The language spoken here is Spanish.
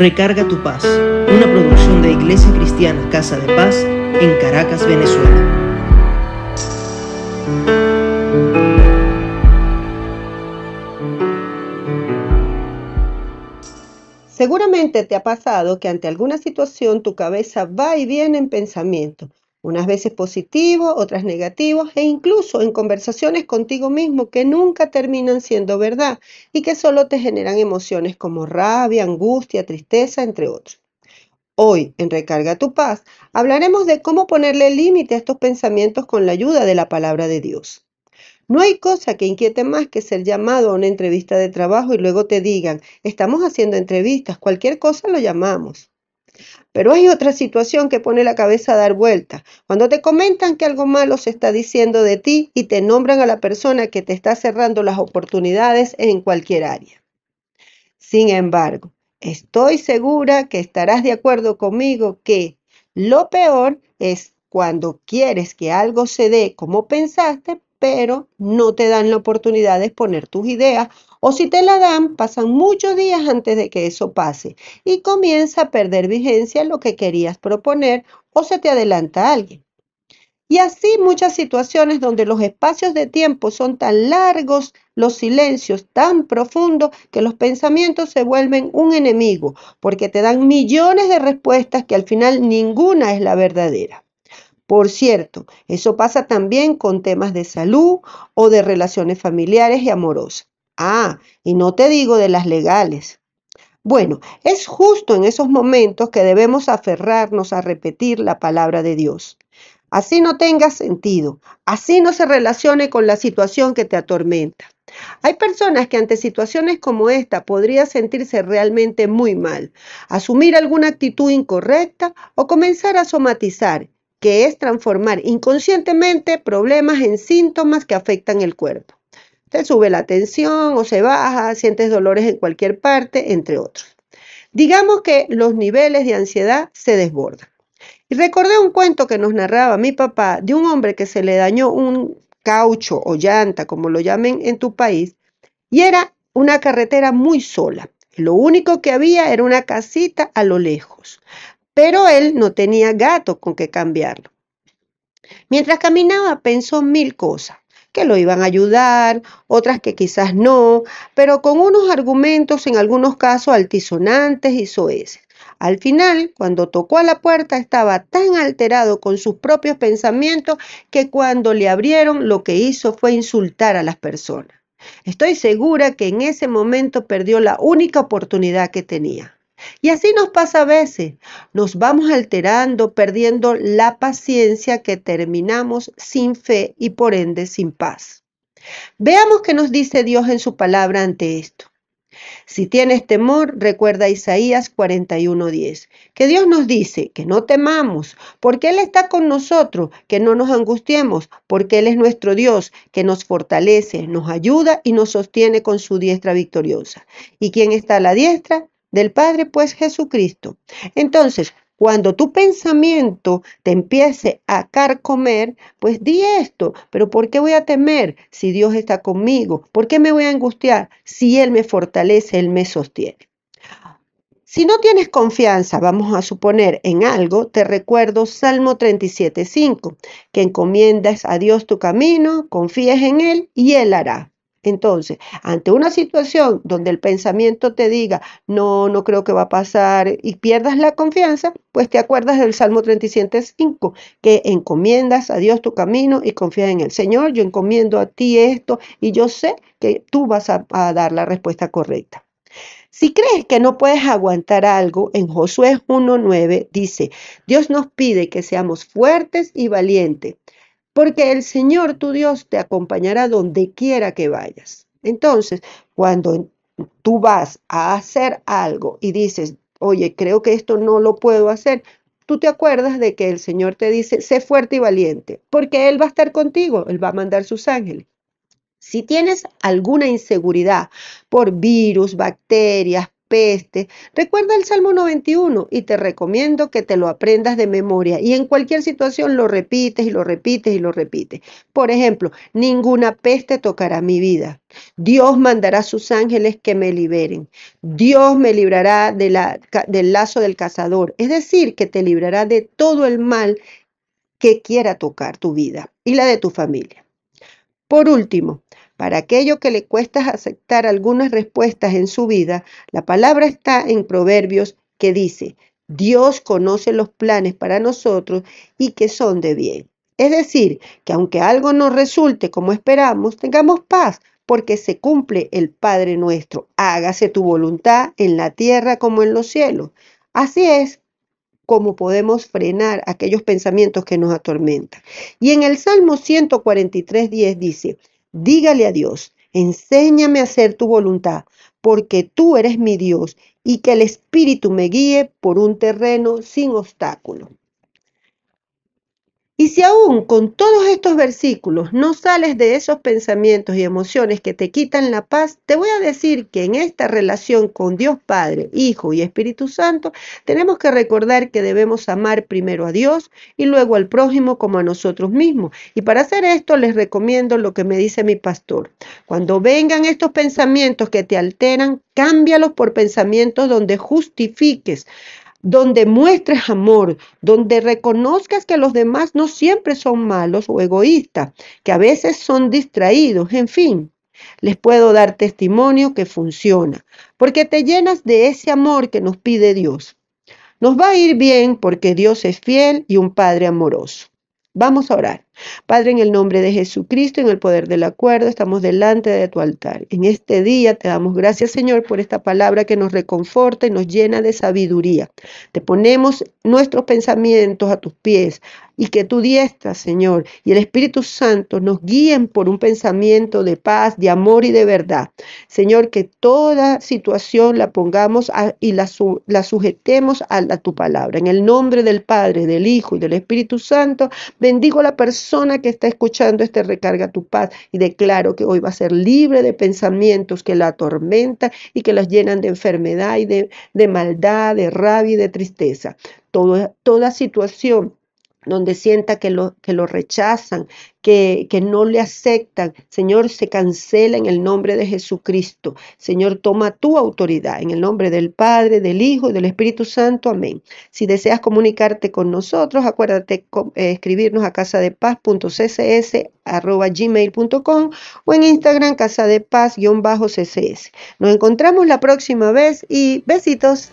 Recarga tu paz, una producción de Iglesia Cristiana Casa de Paz en Caracas, Venezuela. Seguramente te ha pasado que ante alguna situación tu cabeza va y viene en pensamiento, unas veces positivos, otras negativos e incluso en conversaciones contigo mismo que nunca terminan siendo verdad y que solo te generan emociones como rabia, angustia, tristeza, entre otros. Hoy, en Recarga tu paz, hablaremos de cómo ponerle límite a estos pensamientos con la ayuda de la palabra de Dios. No hay cosa que inquiete más que ser llamado a una entrevista de trabajo y luego te digan, estamos haciendo entrevistas, cualquier cosa lo llamamos. Pero hay otra situación que pone la cabeza a dar vuelta. Cuando te comentan que algo malo se está diciendo de ti y te nombran a la persona que te está cerrando las oportunidades en cualquier área. Sin embargo, estoy segura que estarás de acuerdo conmigo que lo peor es cuando quieres que algo se dé como pensaste, pero no te dan la oportunidad de exponer tus ideas o si te la dan, pasan muchos días antes de que eso pase y comienza a perder vigencia lo que querías proponer o se te adelanta alguien. Y así muchas situaciones donde los espacios de tiempo son tan largos, los silencios tan profundos, que los pensamientos se vuelven un enemigo, porque te dan millones de respuestas que al final ninguna es la verdadera. Por cierto, eso pasa también con temas de salud o de relaciones familiares y amorosas. Ah, y no te digo de las legales. Bueno, es justo en esos momentos que debemos aferrarnos a repetir la palabra de Dios. Así no tenga sentido, así no se relacione con la situación que te atormenta. Hay personas que ante situaciones como esta podrían sentirse realmente muy mal, asumir alguna actitud incorrecta o comenzar a somatizar que es transformar inconscientemente problemas en síntomas que afectan el cuerpo. Te sube la tensión o se baja, sientes dolores en cualquier parte, entre otros. Digamos que los niveles de ansiedad se desbordan. Y recordé un cuento que nos narraba mi papá de un hombre que se le dañó un caucho o llanta, como lo llamen en tu país, y era una carretera muy sola. Lo único que había era una casita a lo lejos pero él no tenía gato con que cambiarlo. Mientras caminaba pensó mil cosas, que lo iban a ayudar, otras que quizás no, pero con unos argumentos en algunos casos altisonantes y soeces. Al final, cuando tocó a la puerta, estaba tan alterado con sus propios pensamientos que cuando le abrieron lo que hizo fue insultar a las personas. Estoy segura que en ese momento perdió la única oportunidad que tenía. Y así nos pasa a veces. Nos vamos alterando, perdiendo la paciencia que terminamos sin fe y por ende sin paz. Veamos qué nos dice Dios en su palabra ante esto. Si tienes temor, recuerda Isaías 41:10, que Dios nos dice que no temamos, porque Él está con nosotros, que no nos angustiemos, porque Él es nuestro Dios, que nos fortalece, nos ayuda y nos sostiene con su diestra victoriosa. ¿Y quién está a la diestra? Del Padre, pues Jesucristo. Entonces, cuando tu pensamiento te empiece a carcomer, pues di esto, pero ¿por qué voy a temer si Dios está conmigo? ¿Por qué me voy a angustiar si Él me fortalece, Él me sostiene? Si no tienes confianza, vamos a suponer, en algo, te recuerdo Salmo 37.5, que encomiendas a Dios tu camino, confíes en Él y Él hará. Entonces, ante una situación donde el pensamiento te diga, no, no creo que va a pasar y pierdas la confianza, pues te acuerdas del Salmo 37.5, que encomiendas a Dios tu camino y confías en el Señor, yo encomiendo a ti esto y yo sé que tú vas a, a dar la respuesta correcta. Si crees que no puedes aguantar algo, en Josué 1.9 dice, Dios nos pide que seamos fuertes y valientes porque el Señor tu Dios te acompañará donde quiera que vayas. Entonces, cuando tú vas a hacer algo y dices, oye, creo que esto no lo puedo hacer, tú te acuerdas de que el Señor te dice, sé fuerte y valiente, porque Él va a estar contigo, Él va a mandar sus ángeles. Si tienes alguna inseguridad por virus, bacterias, peste, recuerda el Salmo 91 y te recomiendo que te lo aprendas de memoria y en cualquier situación lo repites y lo repites y lo repites. Por ejemplo, ninguna peste tocará mi vida. Dios mandará sus ángeles que me liberen. Dios me librará del lazo del cazador. Es decir, que te librará de todo el mal que quiera tocar tu vida y la de tu familia. Por último, para aquello que le cuesta aceptar algunas respuestas en su vida, la palabra está en Proverbios que dice, Dios conoce los planes para nosotros y que son de bien. Es decir, que aunque algo no resulte como esperamos, tengamos paz, porque se cumple el Padre nuestro. Hágase tu voluntad en la tierra como en los cielos. Así es como podemos frenar aquellos pensamientos que nos atormentan. Y en el Salmo 143.10 dice, Dígale a Dios, enséñame a hacer tu voluntad, porque tú eres mi Dios, y que el Espíritu me guíe por un terreno sin obstáculo. Y si aún con todos estos versículos no sales de esos pensamientos y emociones que te quitan la paz, te voy a decir que en esta relación con Dios Padre, Hijo y Espíritu Santo, tenemos que recordar que debemos amar primero a Dios y luego al prójimo como a nosotros mismos. Y para hacer esto les recomiendo lo que me dice mi pastor. Cuando vengan estos pensamientos que te alteran, cámbialos por pensamientos donde justifiques donde muestres amor, donde reconozcas que los demás no siempre son malos o egoístas, que a veces son distraídos, en fin. Les puedo dar testimonio que funciona, porque te llenas de ese amor que nos pide Dios. Nos va a ir bien porque Dios es fiel y un Padre amoroso. Vamos a orar. Padre, en el nombre de Jesucristo, en el poder del acuerdo, estamos delante de tu altar. En este día te damos gracias, Señor, por esta palabra que nos reconforta y nos llena de sabiduría. Te ponemos nuestros pensamientos a tus pies y que tu diestra, Señor, y el Espíritu Santo nos guíen por un pensamiento de paz, de amor y de verdad. Señor, que toda situación la pongamos y la, sujetemos a, tu palabra. En el nombre del Padre, del Hijo y del Espíritu Santo, bendigo a la persona que está escuchando este recarga tu paz y declaro que hoy va a ser libre de pensamientos que la atormentan y que las llenan de enfermedad y de, maldad, de rabia y de tristeza. Toda situación donde sienta que lo, que lo rechazan, que, que, no le aceptan, Señor, se cancela en el nombre de Jesucristo. Señor, toma tu autoridad en el nombre del Padre, del Hijo y del Espíritu Santo. Amén. Si deseas comunicarte con nosotros, acuérdate eh, escribirnos a casa de o en Instagram casa de paz-ccs. Nos encontramos la próxima vez y besitos.